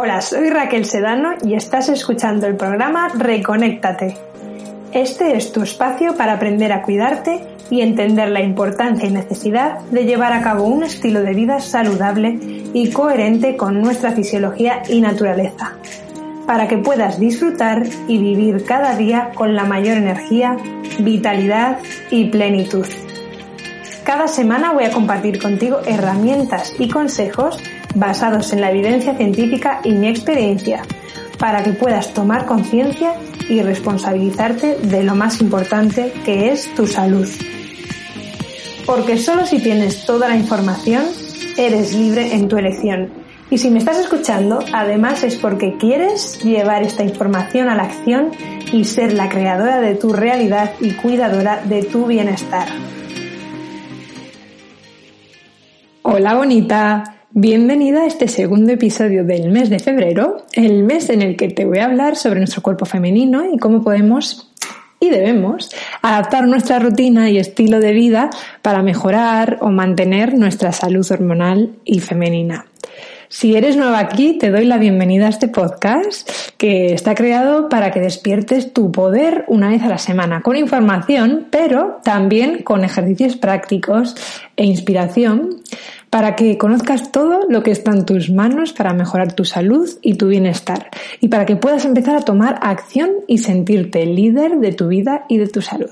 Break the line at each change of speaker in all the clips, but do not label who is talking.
Hola, soy Raquel Sedano y estás escuchando el programa Reconéctate. Este es tu espacio para aprender a cuidarte y entender la importancia y necesidad de llevar a cabo un estilo de vida saludable y coherente con nuestra fisiología y naturaleza, para que puedas disfrutar y vivir cada día con la mayor energía, vitalidad y plenitud. Cada semana voy a compartir contigo herramientas y consejos basados en la evidencia científica y mi experiencia, para que puedas tomar conciencia y responsabilizarte de lo más importante que es tu salud. Porque solo si tienes toda la información, eres libre en tu elección. Y si me estás escuchando, además es porque quieres llevar esta información a la acción y ser la creadora de tu realidad y cuidadora de tu bienestar. Hola bonita, Bienvenida a este segundo episodio del mes de febrero, el mes en el que te voy a hablar sobre nuestro cuerpo femenino y cómo podemos y debemos adaptar nuestra rutina y estilo de vida para mejorar o mantener nuestra salud hormonal y femenina. Si eres nueva aquí, te doy la bienvenida a este podcast que está creado para que despiertes tu poder una vez a la semana, con información, pero también con ejercicios prácticos e inspiración para que conozcas todo lo que está en tus manos para mejorar tu salud y tu bienestar y para que puedas empezar a tomar acción y sentirte líder de tu vida y de tu salud.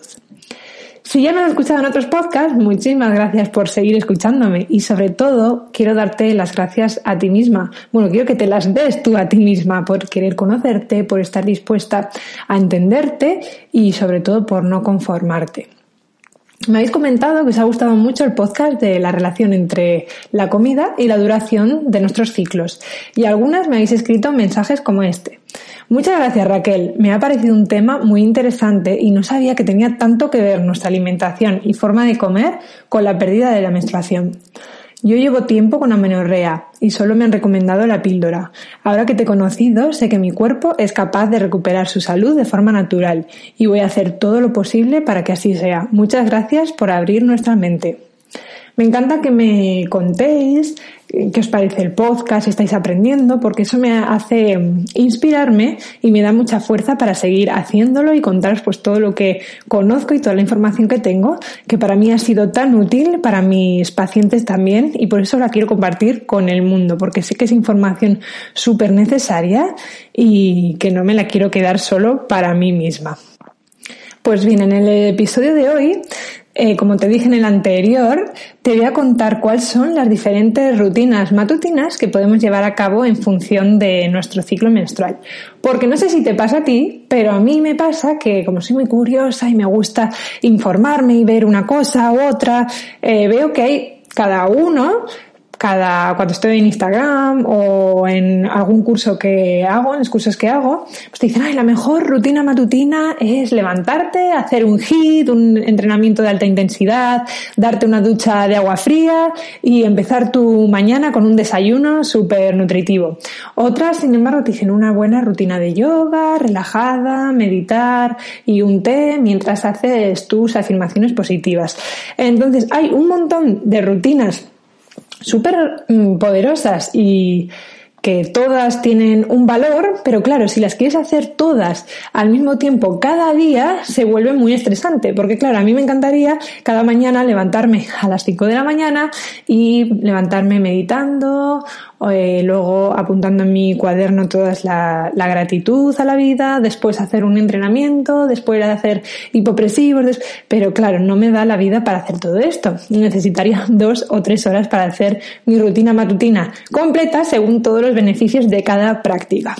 Si ya me has escuchado en otros podcasts, muchísimas gracias por seguir escuchándome y sobre todo quiero darte las gracias a ti misma. Bueno, quiero que te las des tú a ti misma por querer conocerte, por estar dispuesta a entenderte y sobre todo por no conformarte. Me habéis comentado que os ha gustado mucho el podcast de la relación entre la comida y la duración de nuestros ciclos y algunas me habéis escrito mensajes como este. Muchas gracias Raquel, me ha parecido un tema muy interesante y no sabía que tenía tanto que ver nuestra alimentación y forma de comer con la pérdida de la menstruación. Yo llevo tiempo con amenorrea y solo me han recomendado la píldora. Ahora que te he conocido, sé que mi cuerpo es capaz de recuperar su salud de forma natural y voy a hacer todo lo posible para que así sea. Muchas gracias por abrir nuestra mente. Me encanta que me contéis qué os parece el podcast, si estáis aprendiendo, porque eso me hace inspirarme y me da mucha fuerza para seguir haciéndolo y contaros pues todo lo que conozco y toda la información que tengo, que para mí ha sido tan útil, para mis pacientes también, y por eso la quiero compartir con el mundo, porque sé que es información súper necesaria y que no me la quiero quedar solo para mí misma. Pues bien, en el episodio de hoy eh, como te dije en el anterior, te voy a contar cuáles son las diferentes rutinas matutinas que podemos llevar a cabo en función de nuestro ciclo menstrual. Porque no sé si te pasa a ti, pero a mí me pasa que como soy muy curiosa y me gusta informarme y ver una cosa u otra, eh, veo que hay cada uno cada, cuando estoy en Instagram o en algún curso que hago, en los cursos que hago, pues te dicen, ay, la mejor rutina matutina es levantarte, hacer un HIIT, un entrenamiento de alta intensidad, darte una ducha de agua fría y empezar tu mañana con un desayuno súper nutritivo. Otras, sin embargo, te dicen una buena rutina de yoga, relajada, meditar y un té mientras haces tus afirmaciones positivas. Entonces, hay un montón de rutinas súper poderosas y que todas tienen un valor, pero claro, si las quieres hacer todas al mismo tiempo cada día, se vuelve muy estresante, porque claro, a mí me encantaría cada mañana levantarme a las 5 de la mañana y levantarme meditando eh, luego apuntando en mi cuaderno toda la, gratitud a la vida, después hacer un entrenamiento, después de hacer hipopresivos, pero claro, no me da la vida para hacer todo esto. Necesitaría dos o tres horas para hacer mi rutina matutina completa según todos los beneficios de cada práctica.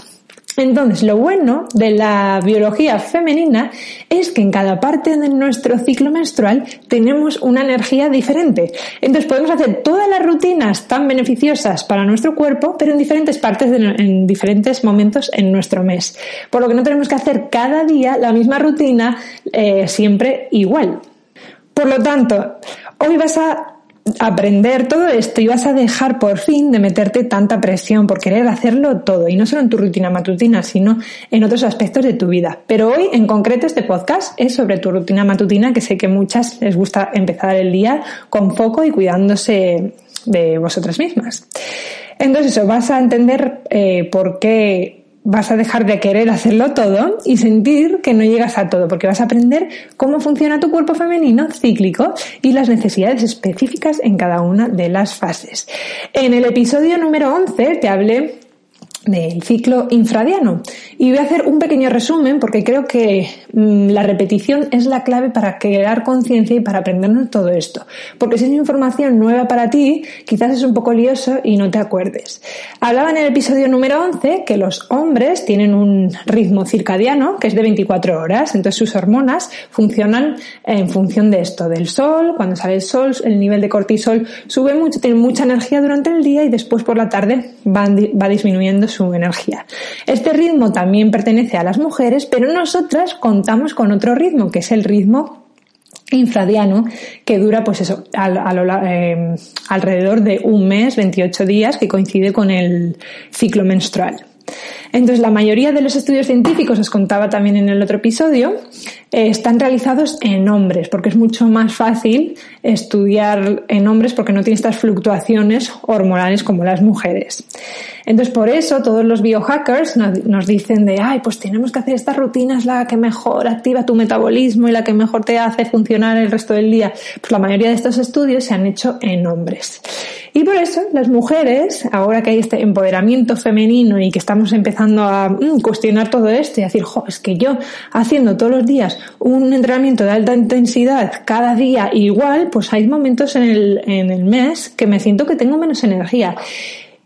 Entonces, lo bueno de la biología femenina es que en cada parte de nuestro ciclo menstrual tenemos una energía diferente. Entonces, podemos hacer todas las rutinas tan beneficiosas para nuestro cuerpo, pero en diferentes partes, en diferentes momentos en nuestro mes. Por lo que no tenemos que hacer cada día la misma rutina eh, siempre igual. Por lo tanto, hoy vas a aprender todo esto y vas a dejar por fin de meterte tanta presión por querer hacerlo todo y no solo en tu rutina matutina sino en otros aspectos de tu vida. Pero hoy en concreto este podcast es sobre tu rutina matutina que sé que muchas les gusta empezar el día con foco y cuidándose de vosotras mismas. Entonces eso, vas a entender eh, por qué vas a dejar de querer hacerlo todo y sentir que no llegas a todo, porque vas a aprender cómo funciona tu cuerpo femenino cíclico y las necesidades específicas en cada una de las fases. En el episodio número 11 te hablé del ciclo infradiano. Y voy a hacer un pequeño resumen porque creo que mm, la repetición es la clave para crear conciencia y para aprendernos todo esto. Porque si es información nueva para ti, quizás es un poco lioso y no te acuerdes. Hablaba en el episodio número 11 que los hombres tienen un ritmo circadiano que es de 24 horas, entonces sus hormonas funcionan en función de esto, del sol, cuando sale el sol, el nivel de cortisol sube mucho, tiene mucha energía durante el día y después por la tarde va, disminuyendo energía. Este ritmo también pertenece a las mujeres, pero nosotras contamos con otro ritmo, que es el ritmo infradiano que dura pues eso eh, alrededor de un mes, 28 días, que coincide con el ciclo menstrual. Entonces, la mayoría de los estudios científicos, os contaba también en el otro episodio, eh, están realizados en hombres, porque es mucho más fácil estudiar en hombres porque no tiene estas fluctuaciones hormonales como las mujeres. Entonces, por eso todos los biohackers nos dicen de, ay, pues tenemos que hacer esta rutina, es la que mejor activa tu metabolismo y la que mejor te hace funcionar el resto del día. Pues la mayoría de estos estudios se han hecho en hombres. Y por eso las mujeres, ahora que hay este empoderamiento femenino y que empezando a mm, cuestionar todo esto y decir, jo, es que yo haciendo todos los días un entrenamiento de alta intensidad cada día igual, pues hay momentos en el, en el mes que me siento que tengo menos energía.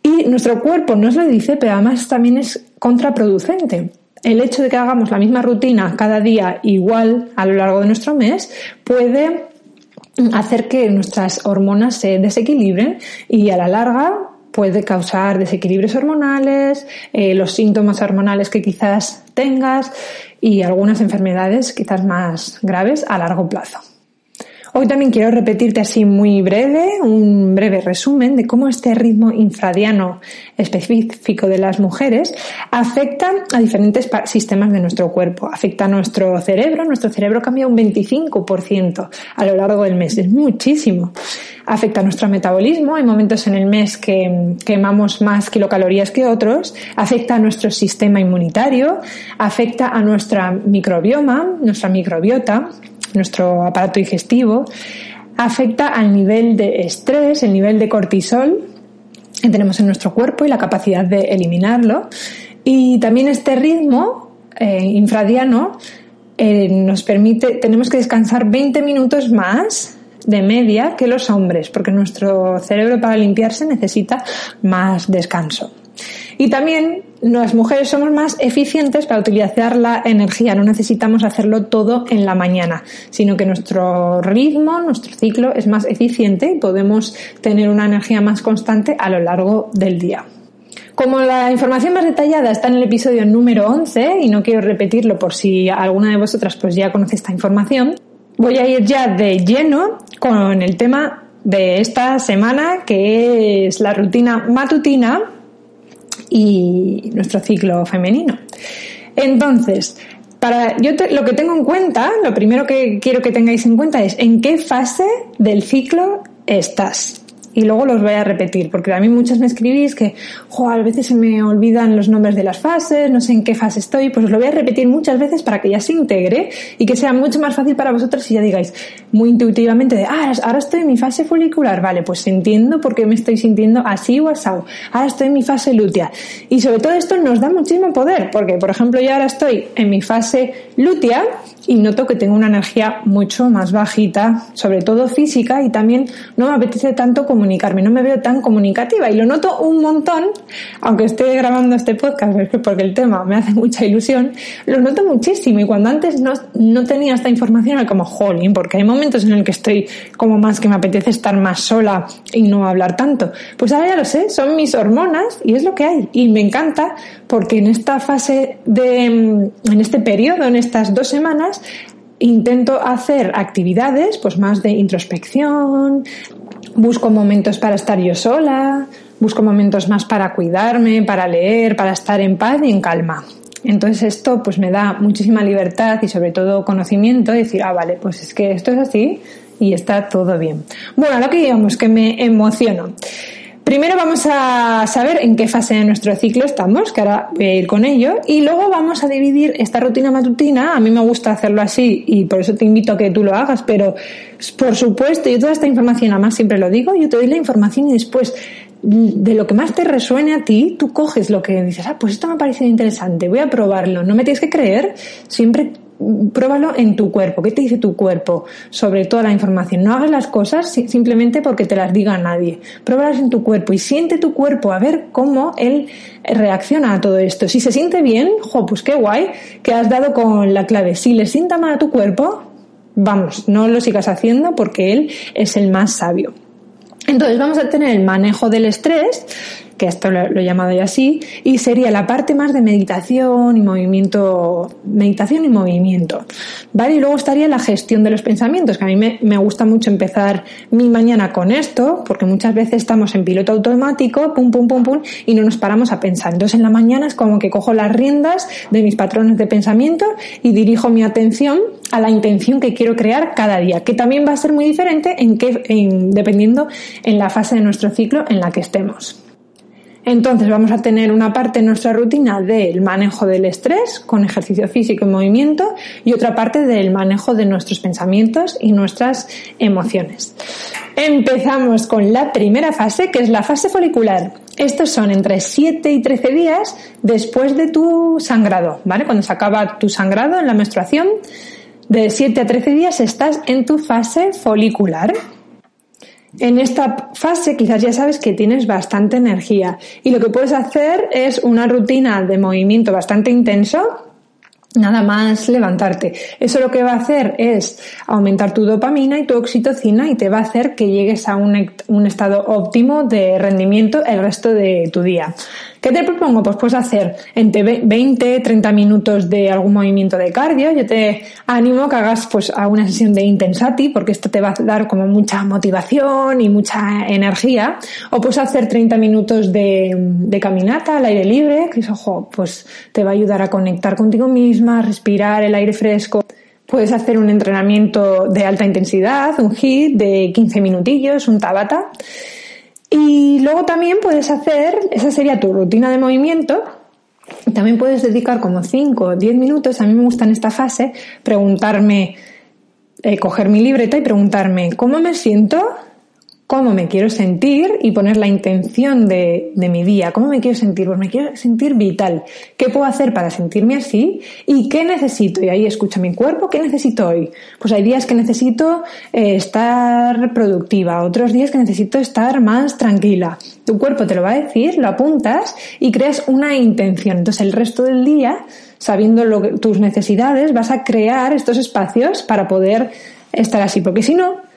Y nuestro cuerpo nos lo dice, pero además también es contraproducente. El hecho de que hagamos la misma rutina cada día igual a lo largo de nuestro mes puede hacer que nuestras hormonas se desequilibren y a la larga puede causar desequilibrios hormonales, eh, los síntomas hormonales que quizás tengas y algunas enfermedades quizás más graves a largo plazo. Hoy también quiero repetirte así muy breve, un breve resumen de cómo este ritmo infradiano específico de las mujeres afecta a diferentes sistemas de nuestro cuerpo. Afecta a nuestro cerebro, nuestro cerebro cambia un 25% a lo largo del mes, es muchísimo. Afecta a nuestro metabolismo, hay momentos en el mes que quemamos más kilocalorías que otros, afecta a nuestro sistema inmunitario, afecta a nuestra microbioma, nuestra microbiota, nuestro aparato digestivo, afecta al nivel de estrés, el nivel de cortisol que tenemos en nuestro cuerpo y la capacidad de eliminarlo. Y también este ritmo eh, infradiano eh, nos permite, tenemos que descansar 20 minutos más de media que los hombres, porque nuestro cerebro para limpiarse necesita más descanso. Y también las mujeres somos más eficientes para utilizar la energía, no necesitamos hacerlo todo en la mañana, sino que nuestro ritmo, nuestro ciclo es más eficiente y podemos tener una energía más constante a lo largo del día. Como la información más detallada está en el episodio número 11 y no quiero repetirlo por si alguna de vosotras pues ya conoce esta información, voy a ir ya de lleno con el tema de esta semana que es la rutina matutina y nuestro ciclo femenino. Entonces, para yo lo que tengo en cuenta, lo primero que quiero que tengáis en cuenta es en qué fase del ciclo estás y luego los voy a repetir, porque a mí muchas me escribís que, jo, a veces se me olvidan los nombres de las fases, no sé en qué fase estoy, pues os lo voy a repetir muchas veces para que ya se integre y que sea mucho más fácil para vosotros y ya digáis muy intuitivamente de, ah, ahora estoy en mi fase folicular, vale, pues entiendo por qué me estoy sintiendo así o asado, ahora estoy en mi fase lútea. Y sobre todo esto nos da muchísimo poder, porque por ejemplo yo ahora estoy en mi fase lútea y noto que tengo una energía mucho más bajita, sobre todo física, y también no me apetece tanto comunicarme, no me veo tan comunicativa y lo noto un montón, aunque esté grabando este podcast, porque el tema me hace mucha ilusión, lo noto muchísimo y cuando antes no, no tenía esta información era como jolín, porque hay momentos en el que estoy como más que me apetece estar más sola y no hablar tanto. Pues ahora ya lo sé, son mis hormonas y es lo que hay y me encanta porque en esta fase de, en este periodo, en estas dos semanas, intento hacer actividades pues más de introspección, busco momentos para estar yo sola, busco momentos más para cuidarme, para leer, para estar en paz y en calma. Entonces esto pues me da muchísima libertad y sobre todo conocimiento de decir, ah, vale, pues es que esto es así y está todo bien. Bueno, lo que digamos que me emociono. Primero vamos a saber en qué fase de nuestro ciclo estamos, que ahora voy a ir con ello, y luego vamos a dividir esta rutina matutina. A mí me gusta hacerlo así y por eso te invito a que tú lo hagas, pero por supuesto, yo toda esta información, además siempre lo digo, yo te doy la información y después de lo que más te resuene a ti, tú coges lo que dices, ah, pues esto me ha parecido interesante, voy a probarlo, no me tienes que creer, siempre pruébalo en tu cuerpo. ¿Qué te dice tu cuerpo sobre toda la información? No hagas las cosas simplemente porque te las diga nadie. Pruébalas en tu cuerpo y siente tu cuerpo a ver cómo él reacciona a todo esto. Si se siente bien, jo, pues qué guay que has dado con la clave. Si le sienta mal a tu cuerpo, vamos, no lo sigas haciendo porque él es el más sabio. Entonces vamos a tener el manejo del estrés, que esto lo, he llamado ya así, y sería la parte más de meditación y movimiento, meditación y movimiento, ¿vale? Y luego estaría la gestión de los pensamientos, que a mí me, me gusta mucho empezar mi mañana con esto, porque muchas veces estamos en piloto automático, pum, pum, pum, pum, y no nos paramos a pensar. Entonces en la mañana es como que cojo las riendas de mis patrones de pensamiento y dirijo mi atención a la intención que quiero crear cada día, que también va a ser muy diferente en que, en, dependiendo en la fase de nuestro ciclo en la que estemos. Entonces vamos a tener una parte en nuestra rutina del manejo del estrés con ejercicio físico y movimiento y otra parte del manejo de nuestros pensamientos y nuestras emociones. Empezamos con la primera fase que es la fase folicular. Estos son entre 7 y 13 días después de tu sangrado, ¿vale? Cuando se acaba tu sangrado en la menstruación, de 7 a 13 días estás en tu fase folicular. En esta fase quizás ya sabes que tienes bastante energía y lo que puedes hacer es una rutina de movimiento bastante intenso Nada más levantarte. Eso lo que va a hacer es aumentar tu dopamina y tu oxitocina y te va a hacer que llegues a un, un estado óptimo de rendimiento el resto de tu día. ¿Qué te propongo? Pues puedes hacer entre 20, 30 minutos de algún movimiento de cardio. Yo te animo que hagas pues a una sesión de Intensati porque esto te va a dar como mucha motivación y mucha energía. O puedes hacer 30 minutos de, caminata al aire libre, que ojo, pues te va a ayudar a conectar contigo misma, a respirar el aire fresco. Puedes hacer un entrenamiento de alta intensidad, un HIIT de 15 minutillos, un Tabata. Y luego también puedes hacer, esa sería tu rutina de movimiento, también puedes dedicar como 5 o 10 minutos, a mí me gusta en esta fase, preguntarme, eh, coger mi libreta y preguntarme, ¿cómo me siento? Cómo me quiero sentir y poner la intención de, mi día. ¿Cómo me quiero sentir? Pues me quiero sentir vital. ¿Qué puedo hacer para sentirme así? ¿Y qué necesito? Y ahí escucha mi cuerpo. ¿Qué necesito hoy? Pues hay días que necesito eh, estar productiva, otros días que necesito estar más tranquila. Tu cuerpo te lo va a decir, lo apuntas y creas una intención. Entonces el resto del día, sabiendo tus necesidades, vas a crear estos espacios para poder estar así. Porque si no,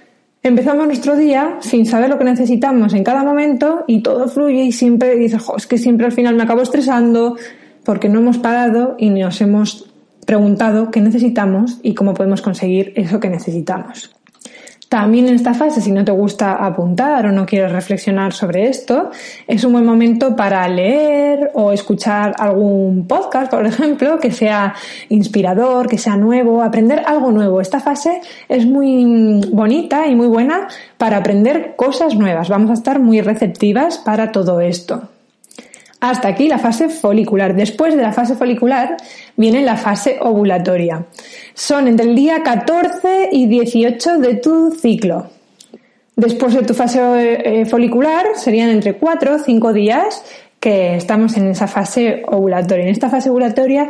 empezamos nuestro día sin saber lo que necesitamos en cada momento y todo fluye y siempre dices, es que siempre al final me acabo estresando porque no hemos parado y nos hemos preguntado qué necesitamos y cómo podemos conseguir eso que necesitamos. También en esta fase, si no te gusta apuntar o no quieres reflexionar sobre esto, es un buen momento para leer o escuchar algún podcast, por ejemplo, que sea inspirador, que sea nuevo, aprender algo nuevo. Esta fase es muy bonita y muy buena para aprender cosas nuevas. Vamos a estar muy receptivas para todo esto. Hasta aquí la fase folicular. Después de la fase folicular viene la fase ovulatoria. Son entre el día 14 y 18 de tu ciclo. Después de tu fase eh, folicular serían entre 4 o 5 días que estamos en esa fase ovulatoria. En esta fase ovulatoria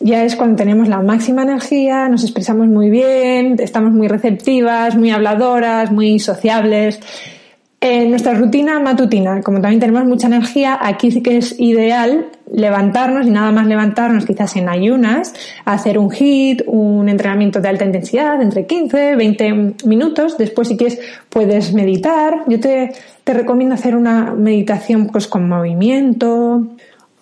ya es cuando tenemos la máxima energía, nos expresamos muy bien, estamos muy receptivas, muy habladoras, muy sociables. En nuestra rutina matutina, como también tenemos mucha energía, aquí sí que es ideal levantarnos y nada más levantarnos quizás en ayunas, hacer un hit, un entrenamiento de alta intensidad entre 15, 20 minutos. Después si quieres puedes meditar. Yo te, te recomiendo hacer una meditación pues con movimiento,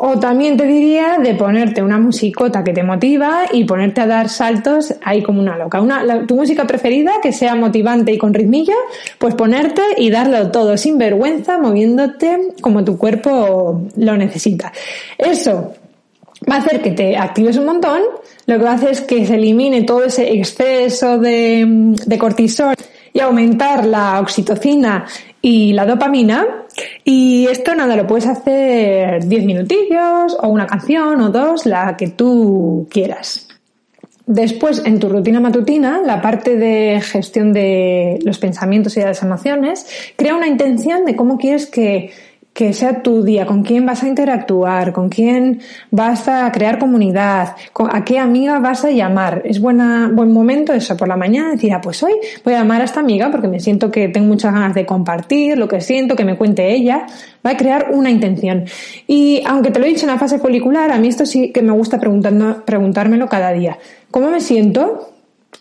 o también te diría de ponerte una musicota que te motiva y ponerte a dar saltos ahí como una loca. Una, tu música preferida, que sea motivante y con ritmillo, pues ponerte y darlo todo sin vergüenza, moviéndote como tu cuerpo lo necesita. Eso va a hacer que te actives un montón, lo que va a hacer es que se elimine todo ese exceso de, de cortisol y aumentar la oxitocina y la dopamina. Y esto nada, lo puedes hacer 10 minutillos o una canción o dos, la que tú quieras. Después, en tu rutina matutina, la parte de gestión de los pensamientos y de las emociones, crea una intención de cómo quieres que que sea tu día, con quién vas a interactuar, con quién vas a crear comunidad, a qué amiga vas a llamar. Es buena, buen momento eso, por la mañana decir, ah, pues hoy voy a llamar a esta amiga porque me siento que tengo muchas ganas de compartir lo que siento, que me cuente ella. Va a crear una intención. Y aunque te lo he dicho en la fase folicular, a mí esto sí que me gusta preguntando, preguntármelo cada día. ¿Cómo me siento?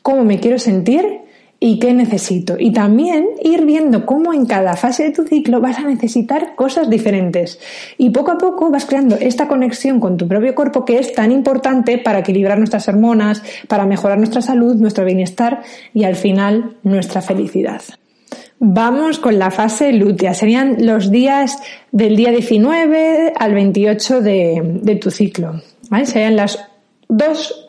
¿Cómo me quiero sentir? Y qué necesito. Y también ir viendo cómo en cada fase de tu ciclo vas a necesitar cosas diferentes. Y poco a poco vas creando esta conexión con tu propio cuerpo que es tan importante para equilibrar nuestras hormonas, para mejorar nuestra salud, nuestro bienestar y al final nuestra felicidad. Vamos con la fase lútea. Serían los días del día 19 al 28 de, de tu ciclo. ¿vale? Serían las dos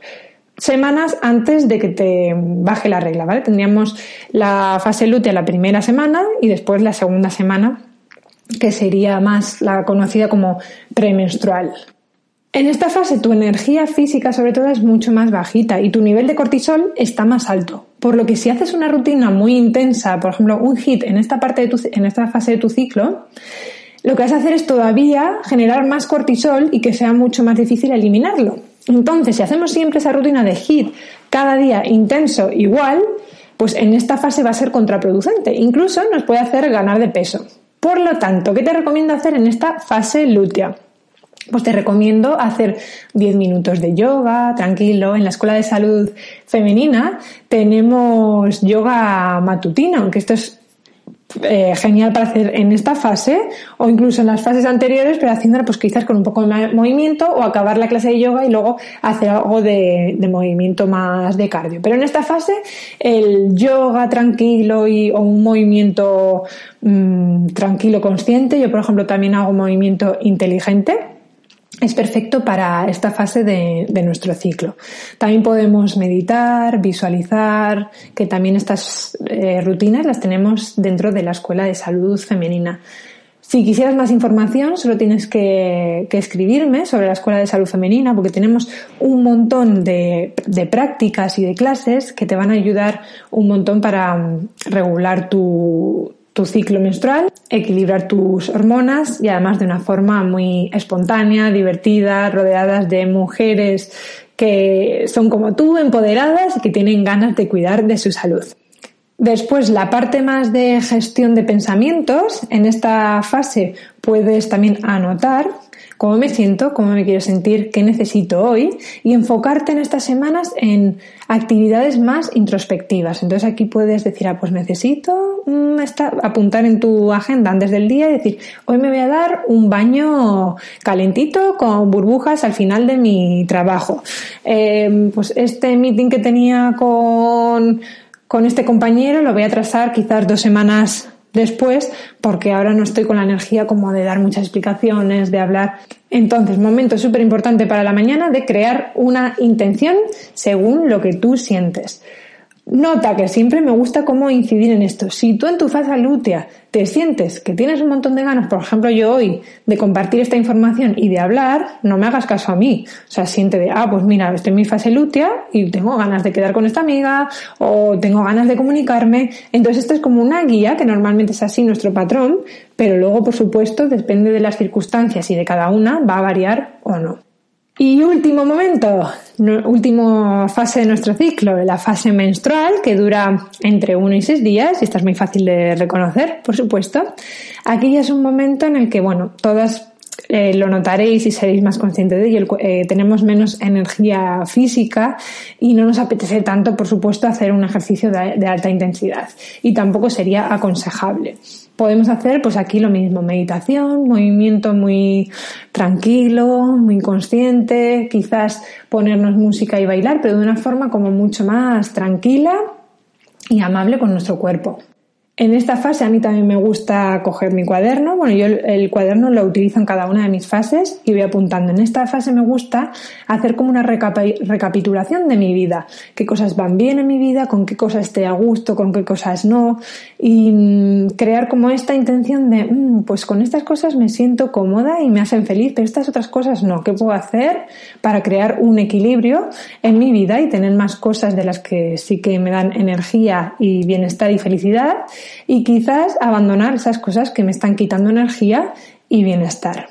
semanas antes de que te baje la regla, ¿vale? Tendríamos la fase lútea la primera semana y después la segunda semana, que sería más la conocida como premenstrual. En esta fase tu energía física sobre todo es mucho más bajita y tu nivel de cortisol está más alto. Por lo que si haces una rutina muy intensa, por ejemplo, un hit en esta parte de tu, en esta fase de tu ciclo, lo que vas a hacer es todavía generar más cortisol y que sea mucho más difícil eliminarlo. Entonces, si hacemos siempre esa rutina de HIT cada día intenso igual, pues en esta fase va a ser contraproducente. Incluso nos puede hacer ganar de peso. Por lo tanto, ¿qué te recomiendo hacer en esta fase lútea? Pues te recomiendo hacer 10 minutos de yoga, tranquilo. En la Escuela de Salud Femenina tenemos yoga matutino, aunque esto es eh, genial para hacer en esta fase o incluso en las fases anteriores, pero haciéndola pues quizás con un poco de movimiento o acabar la clase de yoga y luego hacer algo de, movimiento más de cardio. Pero en esta fase el yoga tranquilo y, o un movimiento mm, tranquilo consciente, yo por ejemplo también hago movimiento inteligente, es perfecto para esta fase de, nuestro ciclo. También podemos meditar, visualizar, que también estas eh, rutinas las tenemos dentro de la Escuela de Salud Femenina. Si quisieras más información, solo tienes que, escribirme sobre la Escuela de Salud Femenina, porque tenemos un montón de, de, prácticas y de clases que te van a ayudar un montón para mm, regular tu, tu ciclo menstrual, equilibrar tus hormonas y además de una forma muy espontánea, divertida, rodeadas de mujeres que son como tú, empoderadas y que tienen ganas de cuidar de su salud. Después, la parte más de gestión de pensamientos, en esta fase puedes también anotar cómo me siento, cómo me quiero sentir, qué necesito hoy y enfocarte en estas semanas en actividades más introspectivas. Entonces aquí puedes decir, ah, pues necesito mm, apuntar en tu agenda antes del día y decir, hoy me voy a dar un baño calentito con burbujas al final de mi trabajo. Em, pues este meeting que tenía con, con este compañero lo voy a trazar quizás dos semanas después porque ahora no estoy con la energía como de dar muchas explicaciones, de hablar. Entonces, momento súper importante para la mañana de crear una intención según lo que tú sientes. Nota que siempre me gusta cómo incidir en esto. Si tú en tu fase lútea te sientes que tienes un montón de ganas, por ejemplo yo hoy, de compartir esta información y de hablar, no me hagas caso a mí. O sea, siente de, ah, pues mira, estoy en mi fase lútea y tengo ganas de quedar con esta amiga o tengo ganas de comunicarme. Entonces esto es como una guía, que normalmente es así nuestro patrón, pero luego, por supuesto, depende de las circunstancias y de cada una, va a variar o no. Y último momento, última fase de nuestro ciclo, la fase menstrual, que dura entre 1 y 6 días, y esta es muy fácil de reconocer, por supuesto. Aquí ya es un momento en el que, bueno, todas eh, lo notaréis y seréis más conscientes de ello. Eh, tenemos menos energía física y no nos apetece tanto, por supuesto, hacer un ejercicio de, alta intensidad. Y tampoco sería aconsejable. Podemos hacer, pues aquí lo mismo, meditación, movimiento muy tranquilo, muy consciente, quizás ponernos música y bailar, pero de una forma como mucho más tranquila y amable con nuestro cuerpo. En esta fase a mí también me gusta coger mi cuaderno. Bueno, yo el, cuaderno lo utilizo en cada una de mis fases y voy apuntando. En esta fase me gusta hacer como una recapitulación de mi vida. Qué cosas van bien en mi vida, con qué cosas estoy a gusto, con qué cosas no. Y mm, crear como esta intención de, mm, pues con estas cosas me siento cómoda y me hacen feliz, pero estas otras cosas no. ¿Qué puedo hacer para crear un equilibrio en mi vida y tener más cosas de las que sí que me dan energía y bienestar y felicidad? Y quizás abandonar esas cosas que me están quitando energía y bienestar.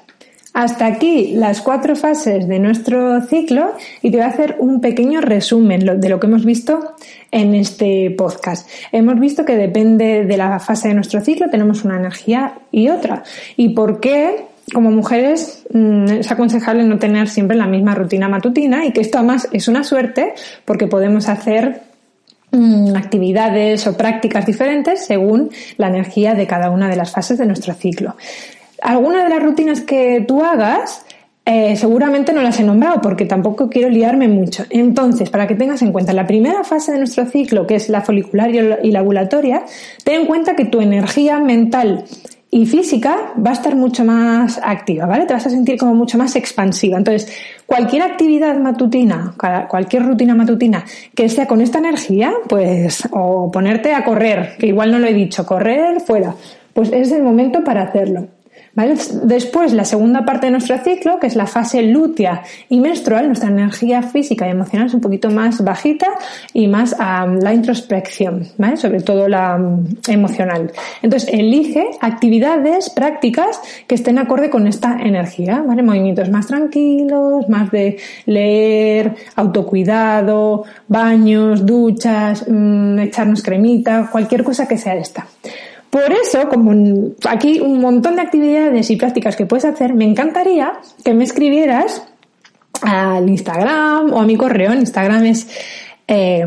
Hasta aquí las cuatro fases de nuestro ciclo y te voy a hacer un pequeño resumen de lo que hemos visto en este podcast. Hemos visto que depende de la fase de nuestro ciclo tenemos una energía y otra. ¿Y por qué como mujeres mm, es aconsejable no tener siempre la misma rutina matutina y que esto además es una suerte porque podemos hacer actividades o prácticas diferentes según la energía de cada una de las fases de nuestro ciclo. Algunas de las rutinas que tú hagas eh, seguramente no las he nombrado porque tampoco quiero liarme mucho. Entonces, para que tengas en cuenta la primera fase de nuestro ciclo, que es la folicular y la ovulatoria, ten en cuenta que tu energía mental y física va a estar mucho más activa, ¿vale? Te vas a sentir como mucho más expansiva. Entonces, cualquier actividad matutina, cualquier rutina matutina que sea con esta energía, pues, o ponerte a correr, que igual no lo he dicho, correr fuera, pues es el momento para hacerlo. Después, la segunda parte de nuestro ciclo, que es la fase lútea y menstrual, nuestra energía física y emocional es un poquito más bajita y más a la introspección, ¿vale? sobre todo la emocional. Entonces, elige actividades, prácticas que estén acorde con esta energía, ¿vale? Movimientos más tranquilos, más de leer, autocuidado, baños, duchas, mm, echarnos cremita, cualquier cosa que sea esta. Por eso, como aquí un montón de actividades y prácticas que puedes hacer, me encantaría que me escribieras al Instagram o a mi correo. Instagram es eh,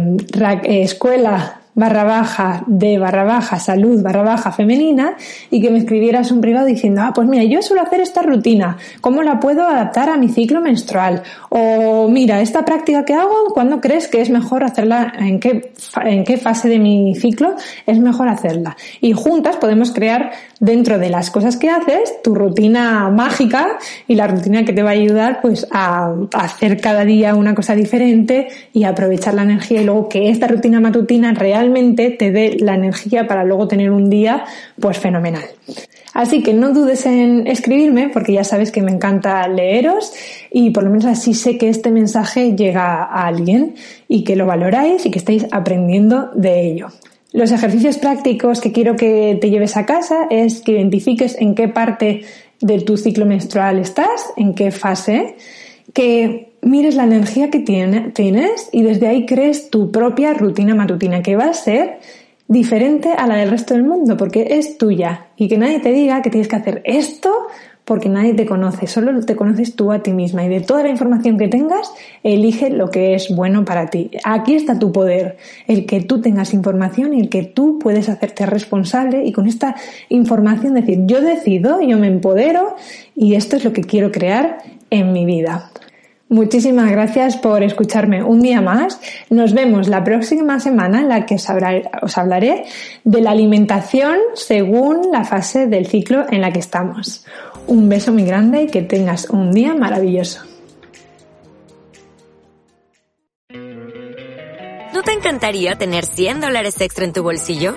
escuela barra baja de barra baja salud barra baja femenina y que me escribieras un privado diciendo, ah, pues mira, yo suelo hacer esta rutina, ¿cómo la puedo adaptar a mi ciclo menstrual? O mira, esta práctica que hago, ¿cuándo crees que es mejor hacerla? ¿En qué, en qué fase de mi ciclo es mejor hacerla? Y juntas podemos crear dentro de las cosas que haces tu rutina mágica y la rutina que te va a ayudar pues a, hacer cada día una cosa diferente y aprovechar la energía y luego que esta rutina matutina real te dé la energía para luego tener un día pues fenomenal. Así que no dudes en escribirme porque ya sabes que me encanta leeros y por lo menos así sé que este mensaje llega a alguien y que lo valoráis y que estáis aprendiendo de ello. Los ejercicios prácticos que quiero que te lleves a casa es que identifiques en qué parte de tu ciclo menstrual estás, en qué fase, que mires la energía que tienes y desde ahí crees tu propia rutina matutina que va a ser diferente a la del resto del mundo porque es tuya y que nadie te diga que tienes que hacer esto porque nadie te conoce, solo te conoces tú a ti misma y de toda la información que tengas, elige lo que es bueno para ti. Aquí está tu poder, el que tú tengas información y el que tú puedes hacerte responsable y con esta información decir, yo decido, yo me empodero y esto es lo que quiero crear en mi vida. Muchísimas gracias por escucharme un día más. Nos vemos la próxima semana en la que os, hablaré de la alimentación según la fase del ciclo en la que estamos. Un beso muy grande y que tengas un día maravilloso.
¿No te encantaría tener 100 dólares extra en tu bolsillo?